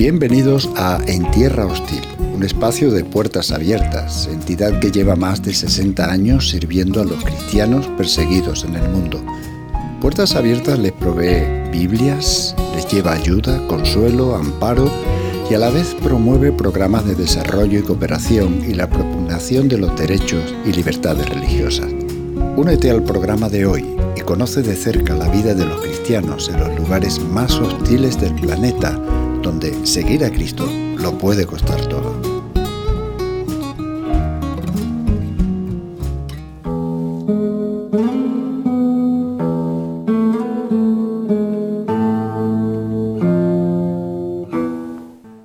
Bienvenidos a En Tierra Hostil, un espacio de puertas abiertas, entidad que lleva más de 60 años sirviendo a los cristianos perseguidos en el mundo. Puertas Abiertas les provee Biblias, les lleva ayuda, consuelo, amparo y a la vez promueve programas de desarrollo y cooperación y la propugnación de los derechos y libertades religiosas. Únete al programa de hoy y conoce de cerca la vida de los cristianos en los lugares más hostiles del planeta donde seguir a Cristo lo puede costar todo.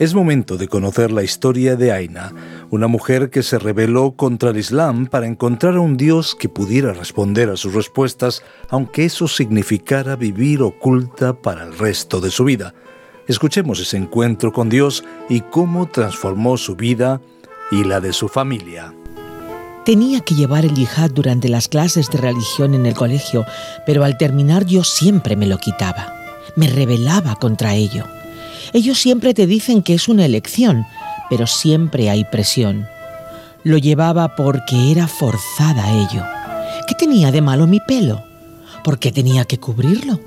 Es momento de conocer la historia de Aina, una mujer que se rebeló contra el Islam para encontrar a un Dios que pudiera responder a sus respuestas, aunque eso significara vivir oculta para el resto de su vida. Escuchemos ese encuentro con Dios y cómo transformó su vida y la de su familia. Tenía que llevar el yihad durante las clases de religión en el colegio, pero al terminar yo siempre me lo quitaba. Me rebelaba contra ello. Ellos siempre te dicen que es una elección, pero siempre hay presión. Lo llevaba porque era forzada a ello. ¿Qué tenía de malo mi pelo? ¿Por qué tenía que cubrirlo?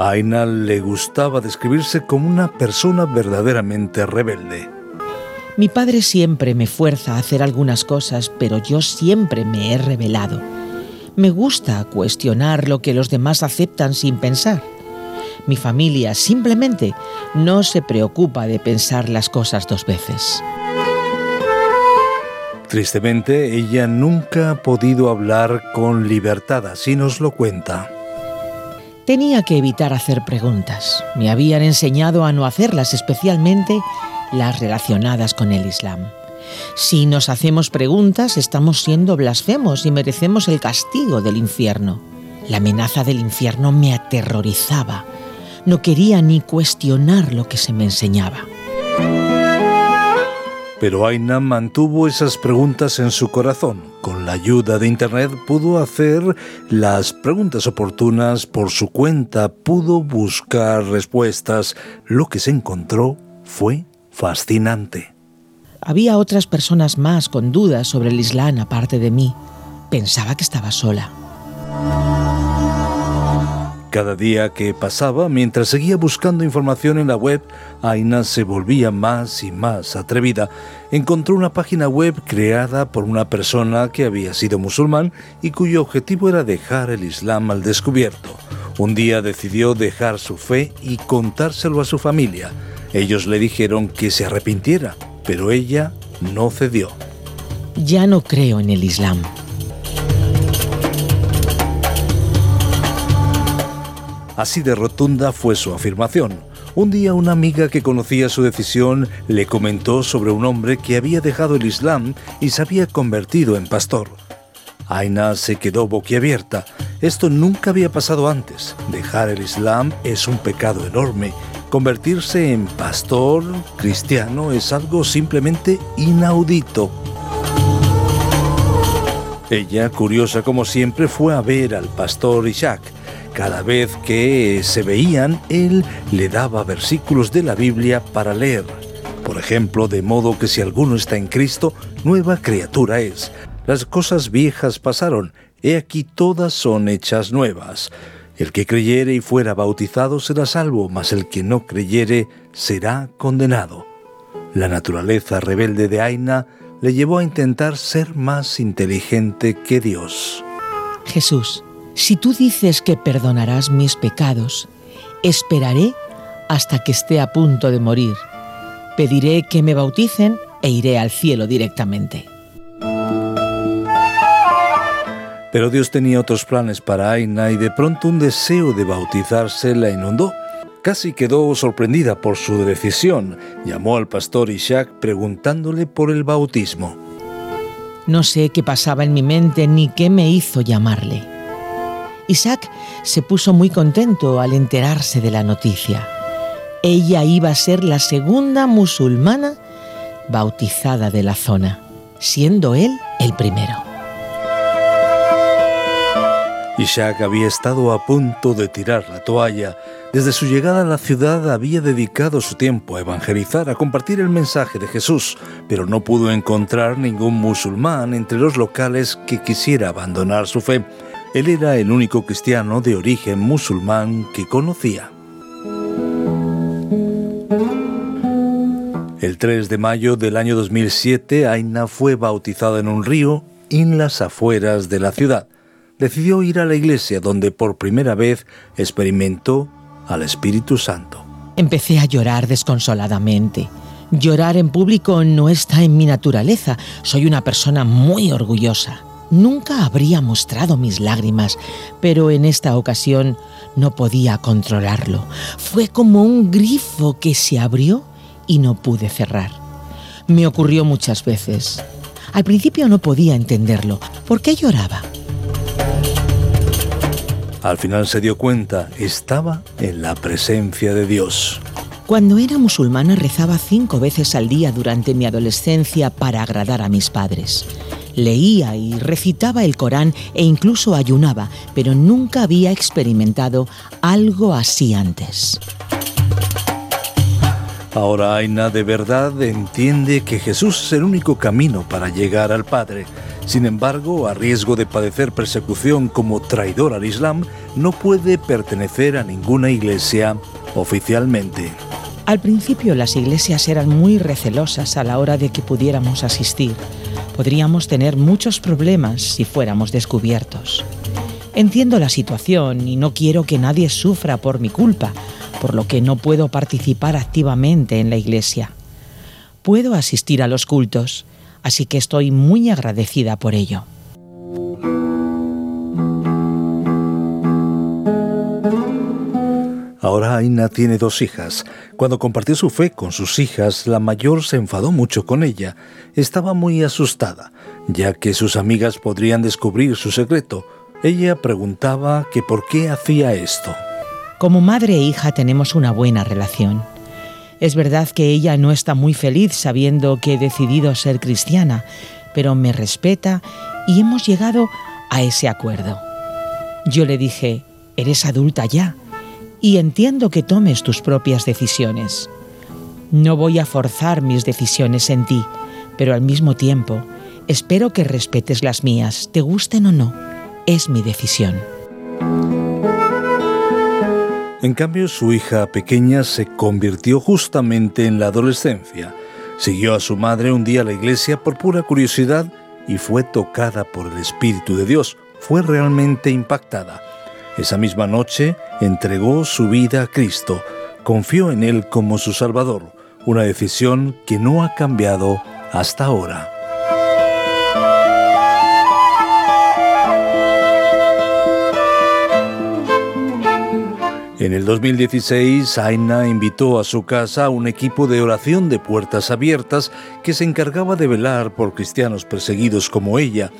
A Aina le gustaba describirse como una persona verdaderamente rebelde. Mi padre siempre me fuerza a hacer algunas cosas, pero yo siempre me he rebelado. Me gusta cuestionar lo que los demás aceptan sin pensar. Mi familia simplemente no se preocupa de pensar las cosas dos veces. Tristemente, ella nunca ha podido hablar con libertad, así nos lo cuenta. Tenía que evitar hacer preguntas. Me habían enseñado a no hacerlas, especialmente las relacionadas con el Islam. Si nos hacemos preguntas, estamos siendo blasfemos y merecemos el castigo del infierno. La amenaza del infierno me aterrorizaba. No quería ni cuestionar lo que se me enseñaba. Pero Aina mantuvo esas preguntas en su corazón. Con la ayuda de Internet pudo hacer las preguntas oportunas por su cuenta, pudo buscar respuestas. Lo que se encontró fue fascinante. Había otras personas más con dudas sobre el Islam aparte de mí. Pensaba que estaba sola. Cada día que pasaba, mientras seguía buscando información en la web, Aina se volvía más y más atrevida. Encontró una página web creada por una persona que había sido musulmán y cuyo objetivo era dejar el Islam al descubierto. Un día decidió dejar su fe y contárselo a su familia. Ellos le dijeron que se arrepintiera, pero ella no cedió. Ya no creo en el Islam. Así de rotunda fue su afirmación. Un día una amiga que conocía su decisión le comentó sobre un hombre que había dejado el Islam y se había convertido en pastor. Aina se quedó boquiabierta. Esto nunca había pasado antes. Dejar el Islam es un pecado enorme. Convertirse en pastor cristiano es algo simplemente inaudito. Ella, curiosa como siempre, fue a ver al pastor Isaac cada vez que se veían, él le daba versículos de la Biblia para leer. Por ejemplo, de modo que si alguno está en Cristo, nueva criatura es. Las cosas viejas pasaron, he aquí todas son hechas nuevas. El que creyere y fuera bautizado será salvo, mas el que no creyere será condenado. La naturaleza rebelde de Aina le llevó a intentar ser más inteligente que Dios. Jesús, si tú dices que perdonarás mis pecados, esperaré hasta que esté a punto de morir. Pediré que me bauticen e iré al cielo directamente. Pero Dios tenía otros planes para Aina y de pronto un deseo de bautizarse la inundó. Casi quedó sorprendida por su decisión. Llamó al pastor Isaac preguntándole por el bautismo. No sé qué pasaba en mi mente ni qué me hizo llamarle. Isaac se puso muy contento al enterarse de la noticia. Ella iba a ser la segunda musulmana bautizada de la zona, siendo él el primero. Ishak había estado a punto de tirar la toalla. Desde su llegada a la ciudad había dedicado su tiempo a evangelizar, a compartir el mensaje de Jesús, pero no pudo encontrar ningún musulmán entre los locales que quisiera abandonar su fe. Él era el único cristiano de origen musulmán que conocía. El 3 de mayo del año 2007, Aina fue bautizada en un río en las afueras de la ciudad decidió ir a la iglesia donde por primera vez experimentó al Espíritu Santo. Empecé a llorar desconsoladamente. Llorar en público no está en mi naturaleza. Soy una persona muy orgullosa. Nunca habría mostrado mis lágrimas, pero en esta ocasión no podía controlarlo. Fue como un grifo que se abrió y no pude cerrar. Me ocurrió muchas veces. Al principio no podía entenderlo. ¿Por qué lloraba? Al final se dio cuenta, estaba en la presencia de Dios. Cuando era musulmana rezaba cinco veces al día durante mi adolescencia para agradar a mis padres. Leía y recitaba el Corán e incluso ayunaba, pero nunca había experimentado algo así antes. Ahora Aina de verdad entiende que Jesús es el único camino para llegar al Padre. Sin embargo, a riesgo de padecer persecución como traidor al Islam, no puede pertenecer a ninguna iglesia oficialmente. Al principio las iglesias eran muy recelosas a la hora de que pudiéramos asistir. Podríamos tener muchos problemas si fuéramos descubiertos. Entiendo la situación y no quiero que nadie sufra por mi culpa, por lo que no puedo participar activamente en la iglesia. Puedo asistir a los cultos, así que estoy muy agradecida por ello. Aina tiene dos hijas. Cuando compartió su fe con sus hijas, la mayor se enfadó mucho con ella. Estaba muy asustada, ya que sus amigas podrían descubrir su secreto. Ella preguntaba que por qué hacía esto. Como madre e hija tenemos una buena relación. Es verdad que ella no está muy feliz sabiendo que he decidido ser cristiana, pero me respeta y hemos llegado a ese acuerdo. Yo le dije, eres adulta ya y entiendo que tomes tus propias decisiones. No voy a forzar mis decisiones en ti, pero al mismo tiempo espero que respetes las mías, te gusten o no. Es mi decisión. En cambio, su hija pequeña se convirtió justamente en la adolescencia. Siguió a su madre un día a la iglesia por pura curiosidad y fue tocada por el Espíritu de Dios. Fue realmente impactada. Esa misma noche entregó su vida a Cristo, confió en Él como su Salvador, una decisión que no ha cambiado hasta ahora. En el 2016, Aina invitó a su casa a un equipo de oración de puertas abiertas que se encargaba de velar por cristianos perseguidos como ella.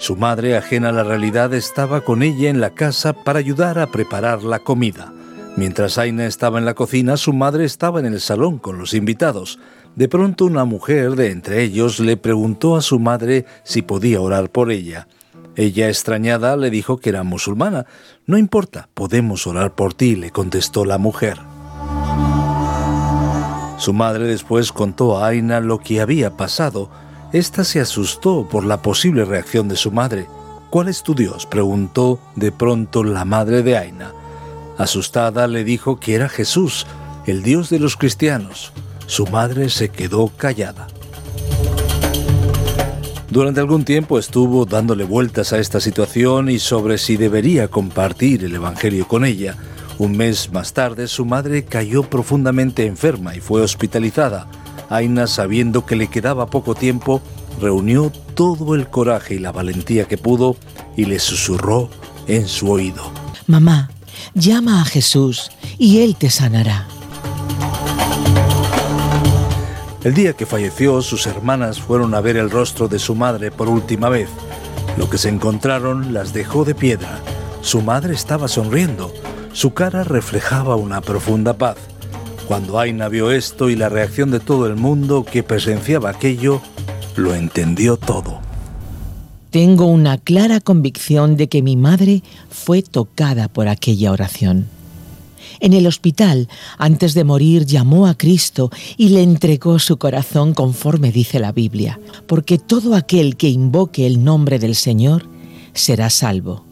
Su madre, ajena a la realidad, estaba con ella en la casa para ayudar a preparar la comida. Mientras Aina estaba en la cocina, su madre estaba en el salón con los invitados. De pronto una mujer de entre ellos le preguntó a su madre si podía orar por ella. Ella, extrañada, le dijo que era musulmana. No importa, podemos orar por ti, le contestó la mujer. Su madre después contó a Aina lo que había pasado. Esta se asustó por la posible reacción de su madre. ¿Cuál es tu Dios? preguntó de pronto la madre de Aina. Asustada le dijo que era Jesús, el Dios de los cristianos. Su madre se quedó callada. Durante algún tiempo estuvo dándole vueltas a esta situación y sobre si debería compartir el Evangelio con ella. Un mes más tarde su madre cayó profundamente enferma y fue hospitalizada. Aina, sabiendo que le quedaba poco tiempo, reunió todo el coraje y la valentía que pudo y le susurró en su oído. Mamá, llama a Jesús y Él te sanará. El día que falleció, sus hermanas fueron a ver el rostro de su madre por última vez. Lo que se encontraron las dejó de piedra. Su madre estaba sonriendo. Su cara reflejaba una profunda paz. Cuando Aina vio esto y la reacción de todo el mundo que presenciaba aquello, lo entendió todo. Tengo una clara convicción de que mi madre fue tocada por aquella oración. En el hospital, antes de morir, llamó a Cristo y le entregó su corazón conforme dice la Biblia, porque todo aquel que invoque el nombre del Señor será salvo.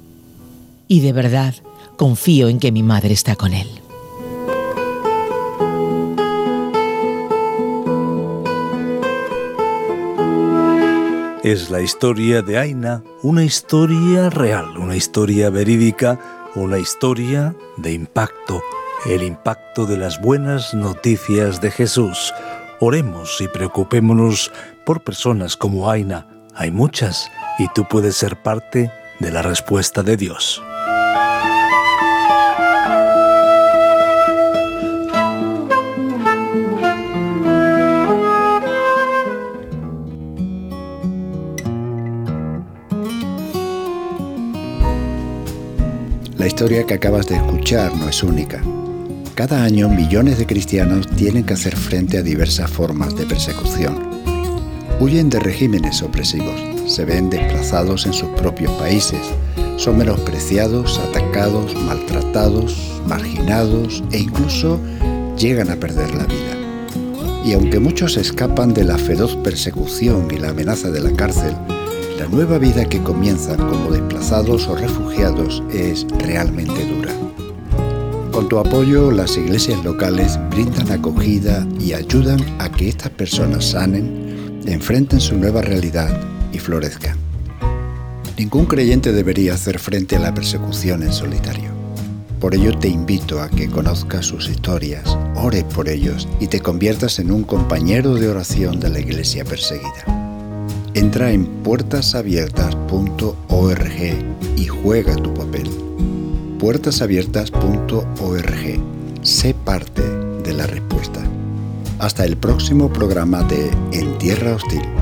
Y de verdad, confío en que mi madre está con él. Es la historia de Aina, una historia real, una historia verídica, una historia de impacto, el impacto de las buenas noticias de Jesús. Oremos y preocupémonos por personas como Aina. Hay muchas y tú puedes ser parte de la respuesta de Dios. Historia que acabas de escuchar no es única. Cada año millones de cristianos tienen que hacer frente a diversas formas de persecución. Huyen de regímenes opresivos, se ven desplazados en sus propios países, son menospreciados, atacados, maltratados, marginados e incluso llegan a perder la vida. Y aunque muchos escapan de la feroz persecución y la amenaza de la cárcel, la nueva vida que comienzan como desplazados o refugiados es realmente dura. Con tu apoyo, las iglesias locales brindan acogida y ayudan a que estas personas sanen, enfrenten su nueva realidad y florezcan. Ningún creyente debería hacer frente a la persecución en solitario. Por ello te invito a que conozcas sus historias, ores por ellos y te conviertas en un compañero de oración de la iglesia perseguida. Entra en puertasabiertas.org y juega tu papel. puertasabiertas.org. Sé parte de la respuesta. Hasta el próximo programa de En Tierra Hostil.